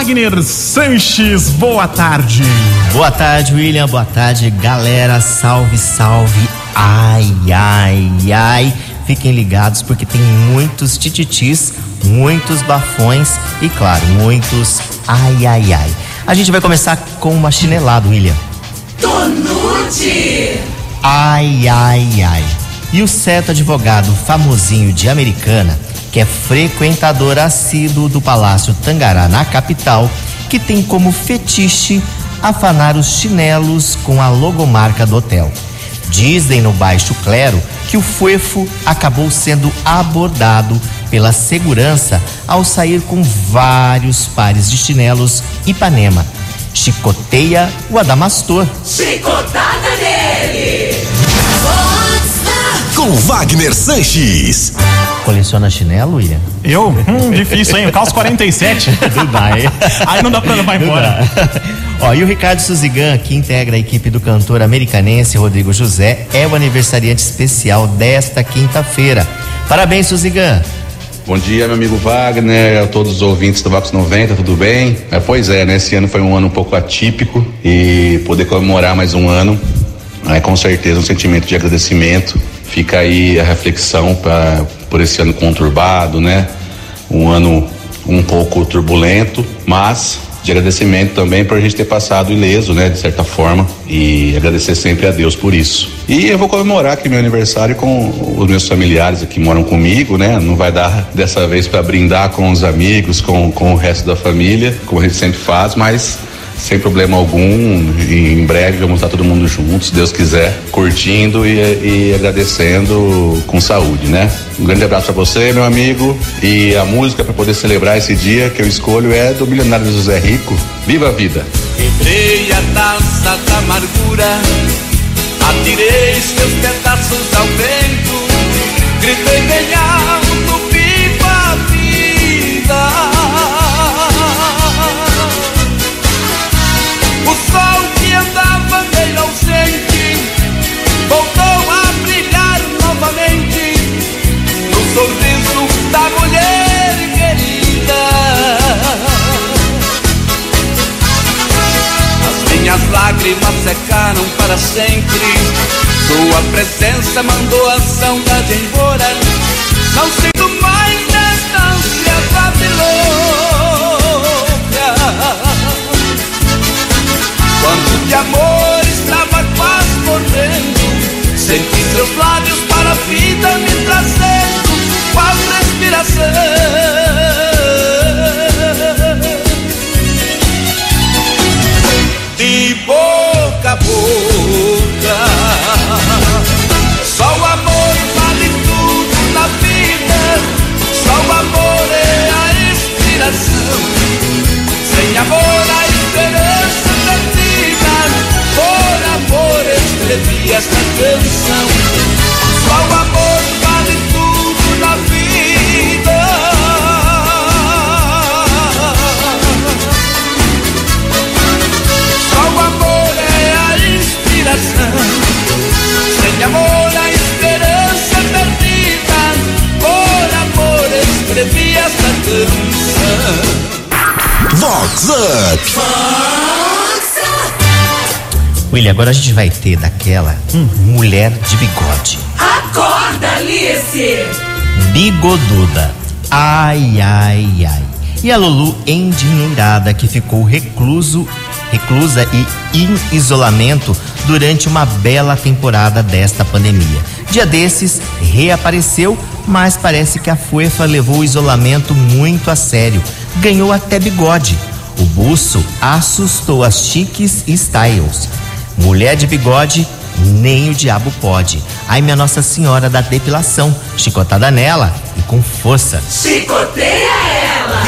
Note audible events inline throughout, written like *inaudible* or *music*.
Wagner Sanches, boa tarde. Boa tarde, William. Boa tarde, galera. Salve, salve. Ai, ai, ai. Fiquem ligados porque tem muitos tititis, muitos bafões e, claro, muitos ai, ai, ai. A gente vai começar com uma chinelada, William. Tonute! Ai, ai, ai. E o certo advogado famosinho de Americana, que é frequentador assíduo do Palácio Tangará na capital, que tem como fetiche afanar os chinelos com a logomarca do hotel. Dizem no baixo clero que o fuefo acabou sendo abordado pela segurança ao sair com vários pares de chinelos Ipanema. Chicoteia o Adamastor. Chicotada nele! Com Wagner Sanches. Coleciona chinelo, William? Eu? Hum, difícil, hein? Eu calço 47. *laughs* Não dá, hein? Aí não dá pra levar embora. Ó, e o Ricardo Suzigan, que integra a equipe do cantor americanense Rodrigo José, é o aniversariante especial desta quinta-feira. Parabéns, Suzigan. Bom dia, meu amigo Wagner, a todos os ouvintes do Vox 90, tudo bem? É, pois é, né? Esse ano foi um ano um pouco atípico e poder comemorar mais um ano é com certeza um sentimento de agradecimento. Fica aí a reflexão pra, por esse ano conturbado, né? Um ano um pouco turbulento, mas de agradecimento também por a gente ter passado ileso, né, de certa forma, e agradecer sempre a Deus por isso. E eu vou comemorar aqui meu aniversário com os meus familiares que moram comigo, né? Não vai dar dessa vez para brindar com os amigos, com, com o resto da família, como a gente sempre faz, mas sem problema algum. E em breve vamos estar todo mundo juntos, se Deus quiser, curtindo e, e agradecendo com saúde, né? Um grande abraço para você, meu amigo. E a música para poder celebrar esse dia que eu escolho é do milionário José Rico. Viva a vida! Quebrei a taça da amargura, atirei seus pedaços ao vento, gritei amando a Vox Up. William, agora a gente vai ter daquela mulher de bigode. Acorda, Alice! Bigoduda. Ai, ai, ai. E a Lulu endinheirada que ficou recluso, reclusa e em isolamento durante uma bela temporada desta pandemia. Dia desses, reapareceu, mas parece que a Fuefa levou o isolamento muito a sério. Ganhou até bigode. O buço assustou as chiques e styles. Mulher de bigode, nem o diabo pode. Ai, minha Nossa Senhora da depilação, chicotada nela e com força. Chicoteia ela!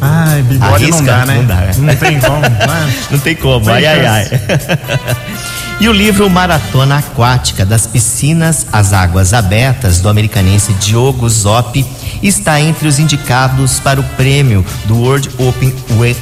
Ai, bigode Arrisca, não dá, né? não dá, é. Não tem como. né? *laughs* Não tem como, ai, ai, ai. *laughs* E o livro Maratona Aquática das Piscinas às Águas Abertas do americanense Diogo Zoppi está entre os indicados para o prêmio do World Open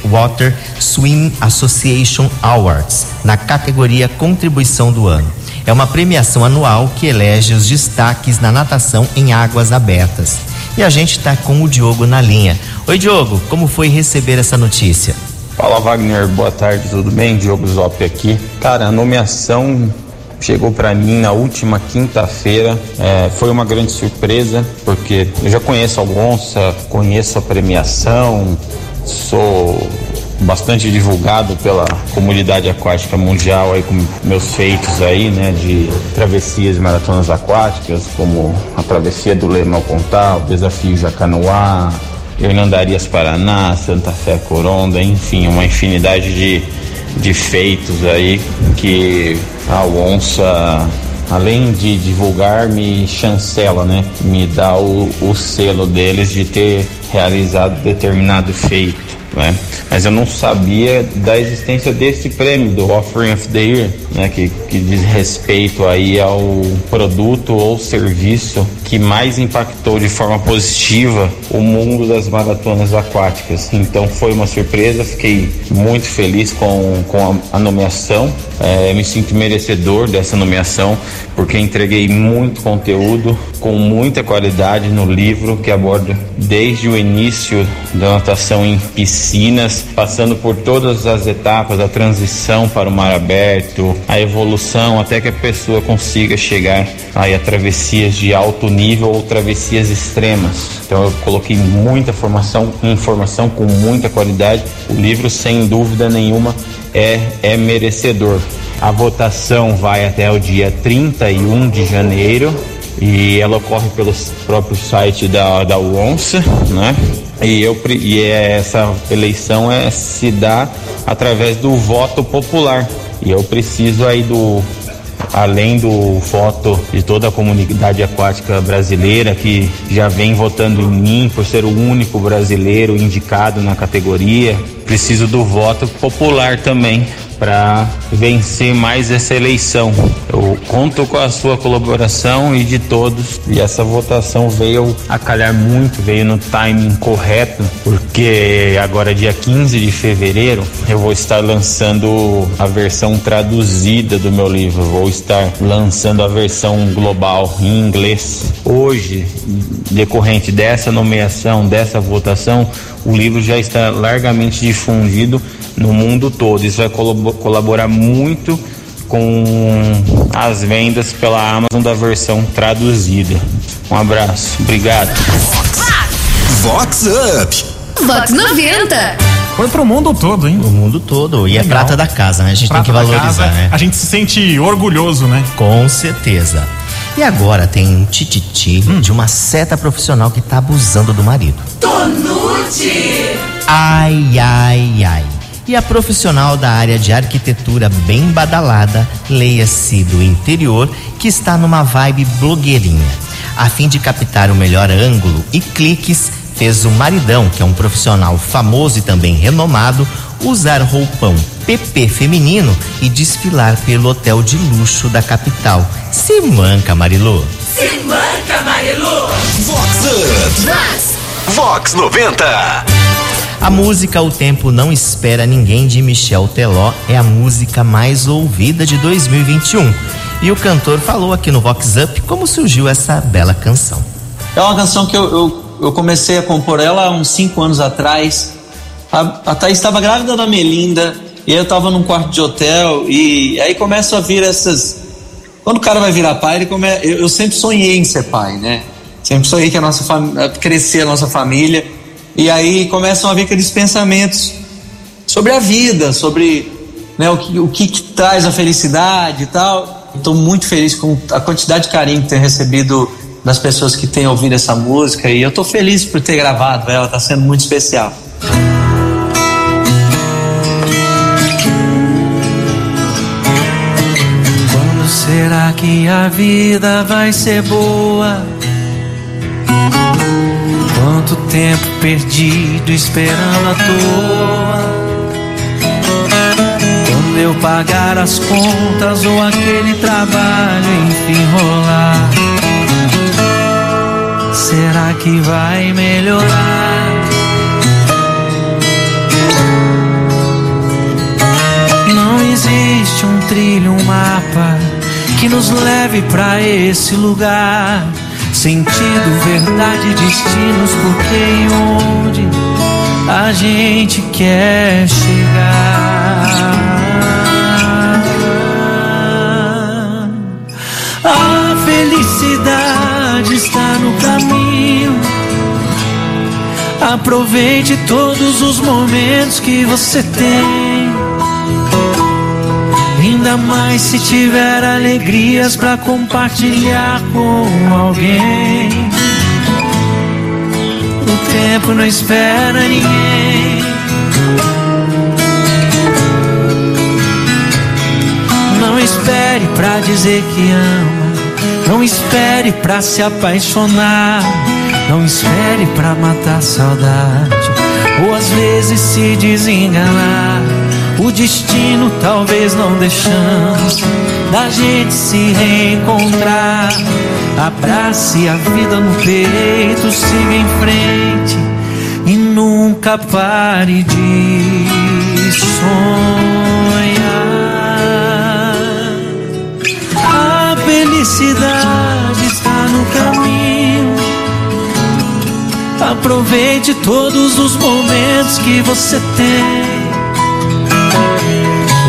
Water Swim Association Awards na categoria Contribuição do Ano. É uma premiação anual que elege os destaques na natação em águas abertas. E a gente tá com o Diogo na linha. Oi, Diogo, como foi receber essa notícia? Fala Wagner, boa tarde, tudo bem? Diogo Zop aqui. Cara, a nomeação chegou para mim na última quinta-feira. É, foi uma grande surpresa, porque eu já conheço a Onça, conheço a premiação, sou bastante divulgado pela comunidade aquática mundial aí com meus feitos aí, né, de travessias e maratonas aquáticas, como a travessia do Lema ao Pontal, desafio Jacanoá, Hernandarias Paraná, Santa Fé Coronda, enfim, uma infinidade de, de feitos aí que a onça além de divulgar, me chancela, né? Me dá o, o selo deles de ter realizado determinado feito né? Mas eu não sabia da existência desse prêmio do Offering of the Year, né? Que, que diz respeito aí ao produto ou serviço que mais impactou de forma positiva o mundo das maratonas aquáticas. Então foi uma surpresa, fiquei muito feliz com, com a, a nomeação, é, me sinto merecedor dessa nomeação porque entreguei muito conteúdo com muita qualidade no livro que aborda desde o início da natação em piscinas, passando por todas as etapas da transição para o mar aberto, a evolução até que a pessoa consiga chegar aí a travessias de alto nível ou travessias extremas. Então eu coloquei muita formação, informação com muita qualidade. O livro, sem dúvida nenhuma, é, é merecedor. A votação vai até o dia 31 de janeiro e ela ocorre pelo próprio site da, da UONSA, né? E, eu, e é, essa eleição é, se dá através do voto popular. E eu preciso aí do, além do voto de toda a comunidade aquática brasileira que já vem votando em mim por ser o único brasileiro indicado na categoria, preciso do voto popular também para vencer mais essa eleição. Eu conto com a sua colaboração e de todos. E essa votação veio a calhar muito, veio no timing correto, porque agora, dia 15 de fevereiro, eu vou estar lançando a versão traduzida do meu livro. Vou estar lançando a versão global em inglês. Hoje, decorrente dessa nomeação, dessa votação, o livro já está largamente difundido no mundo todo. Isso vai colaborar muito com as vendas pela Amazon da versão traduzida. Um abraço, obrigado. Vox Up. Vox 90. Foi pro mundo todo, hein? O mundo todo. E é Legal. prata da casa, né? A gente Prata tem que valorizar, casa, né? A gente se sente orgulhoso, né? Com certeza. E agora tem um tititi Hum. de uma seta profissional que tá abusando do marido. Tonute. Ai, ai, ai. E a profissional da área de arquitetura bem badalada, leia-se do interior, que está numa vibe blogueirinha. A fim de captar o melhor ângulo e cliques, fez o maridão, que é um profissional famoso e também renomado, usar roupão PP feminino e desfilar pelo hotel de luxo da capital. Se manca, Marilu. Se manca, Marilu. Vox. Vox 90. A música O Tempo Não Espera Ninguém de Michel Teló é a música mais ouvida de 2021. E o cantor falou aqui no Vox Up como surgiu essa bela canção. É uma canção que eu, eu, eu comecei a compor ela há uns 5 anos atrás. A, a Thaís estava grávida da Melinda, e eu estava num quarto de hotel, e aí começam a vir essas. Quando o cara vai virar pai, ele come... eu, eu sempre sonhei em ser pai, né? Sempre sonhei que a nossa família. crescer a nossa família. E aí começam a vir aqueles pensamentos sobre a vida, sobre né, o, que, o que, que traz a felicidade e tal. Estou muito feliz com a quantidade de carinho que tenho recebido das pessoas que têm ouvido essa música e eu estou feliz por ter gravado ela, está sendo muito especial. Quando será que a vida vai ser boa? Quanto tempo perdido esperando à toa? Quando eu pagar as contas ou aquele trabalho enfim rolar? Será que vai melhorar? Não existe um trilho, um mapa que nos leve pra esse lugar. Sentido, verdade, destinos, porque e onde a gente quer chegar. A felicidade está no caminho. Aproveite todos os momentos que você tem. Ainda mais se tiver alegrias para compartilhar com alguém. O tempo não espera ninguém. Não espere pra dizer que ama. Não espere pra se apaixonar. Não espere pra matar saudade. Ou às vezes se desenganar. O destino talvez não deixando da gente se reencontrar. Abrace a vida no peito, siga em frente e nunca pare de sonhar. A felicidade está no caminho. Aproveite todos os momentos que você tem.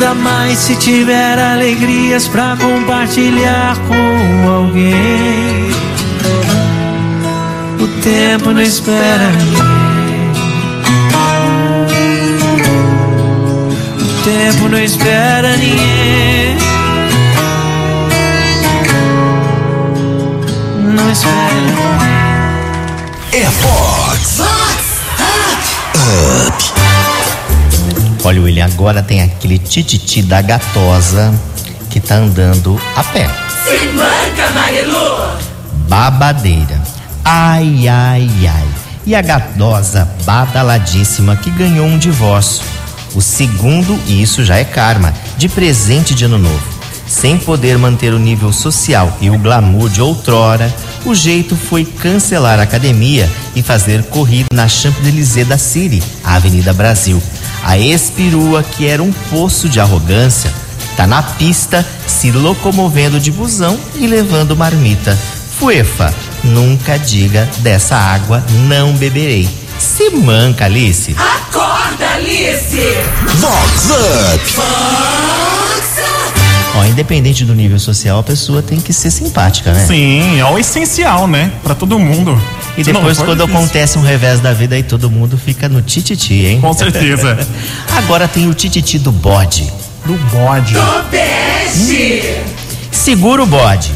Ainda mais se tiver alegrias pra compartilhar com alguém. O tempo não espera ninguém. O tempo não espera ninguém. Não espera ninguém. É Fox. Up. Olha, William, agora tem aquele tititi da gatosa que tá andando a pé. Se manca, Marilu. Babadeira. Ai, ai, ai. E a gatosa badaladíssima que ganhou um divórcio. O segundo, e isso já é karma, de presente de ano novo. Sem poder manter o nível social e o glamour de outrora, o jeito foi cancelar a academia e fazer corrida na Champs-Élysées da City, a Avenida Brasil. A ex-perua, que era um poço de arrogância, tá na pista se locomovendo de busão e levando marmita. Fuefa, nunca diga dessa água não beberei. Se manca, Alice. Acorda, Alice. Vox Up. Ó, independente do nível social, a pessoa tem que ser simpática, né? Sim, é o essencial, né? Pra todo mundo. E não depois, for, quando difícil. acontece um revés da vida, aí todo mundo fica no tititi, hein? Com certeza. *laughs* Agora tem o tititi do bode. Do bode. Do peixe. Segura o bode.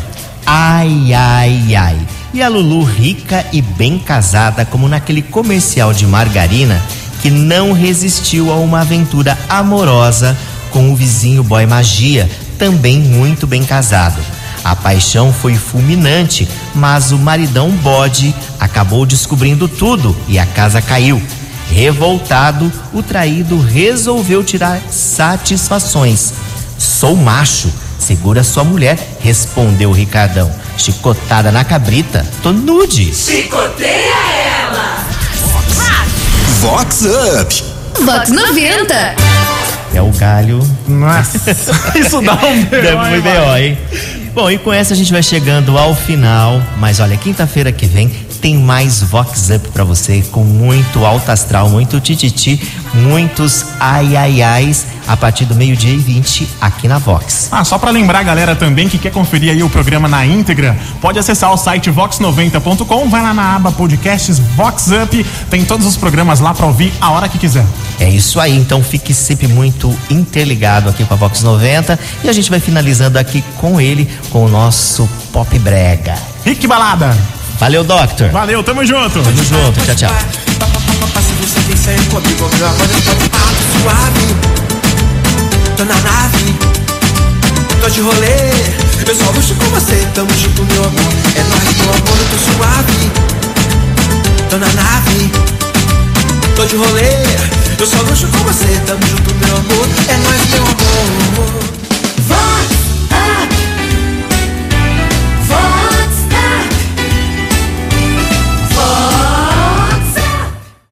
Ai, ai, ai. E a Lulu rica e bem casada, como naquele comercial de margarina, que não resistiu a uma aventura amorosa com o vizinho boy magia, também muito bem casado. A paixão foi fulminante, mas o maridão bode acabou descobrindo tudo e a casa caiu. Revoltado, o traído resolveu tirar satisfações. Sou macho, segura sua mulher, respondeu o Ricardão. Chicotada na cabrita, tô nude. Chicoteia ela. Vox Up. Vox 90. É o galho. Nossa, isso dá um *laughs* B.O., Deve hein, muito B.O., hein? Bom, e com essa a gente vai chegando ao final. Mas olha, quinta-feira que vem tem mais Vox Up pra você, com muito alto astral, muito tititi, muitos ai ai ais, a partir do meio-dia e 20 aqui na Vox. Ah, só pra lembrar a galera também que quer conferir aí o programa na íntegra, pode acessar o site vox90.com, vai lá na aba podcasts Vox Up, tem todos os programas lá pra ouvir a hora que quiser. É isso aí, então fique sempre muito interligado aqui com a Vox 90 e a gente vai finalizando aqui com ele, com o nosso Pop Brega. Rick Balada. Valeu, Doctor. Valeu, tamo junto. Tamo junto, tchau, tchau. Tô na nave, tô de rolê. Eu só luxo com você, tamo junto, meu amor. É nóis, meu amor, eu tô suave. Tô na nave, tô de rolê. Eu só luxo com você, tamo junto, meu amor. É nóis, meu amor. Vai!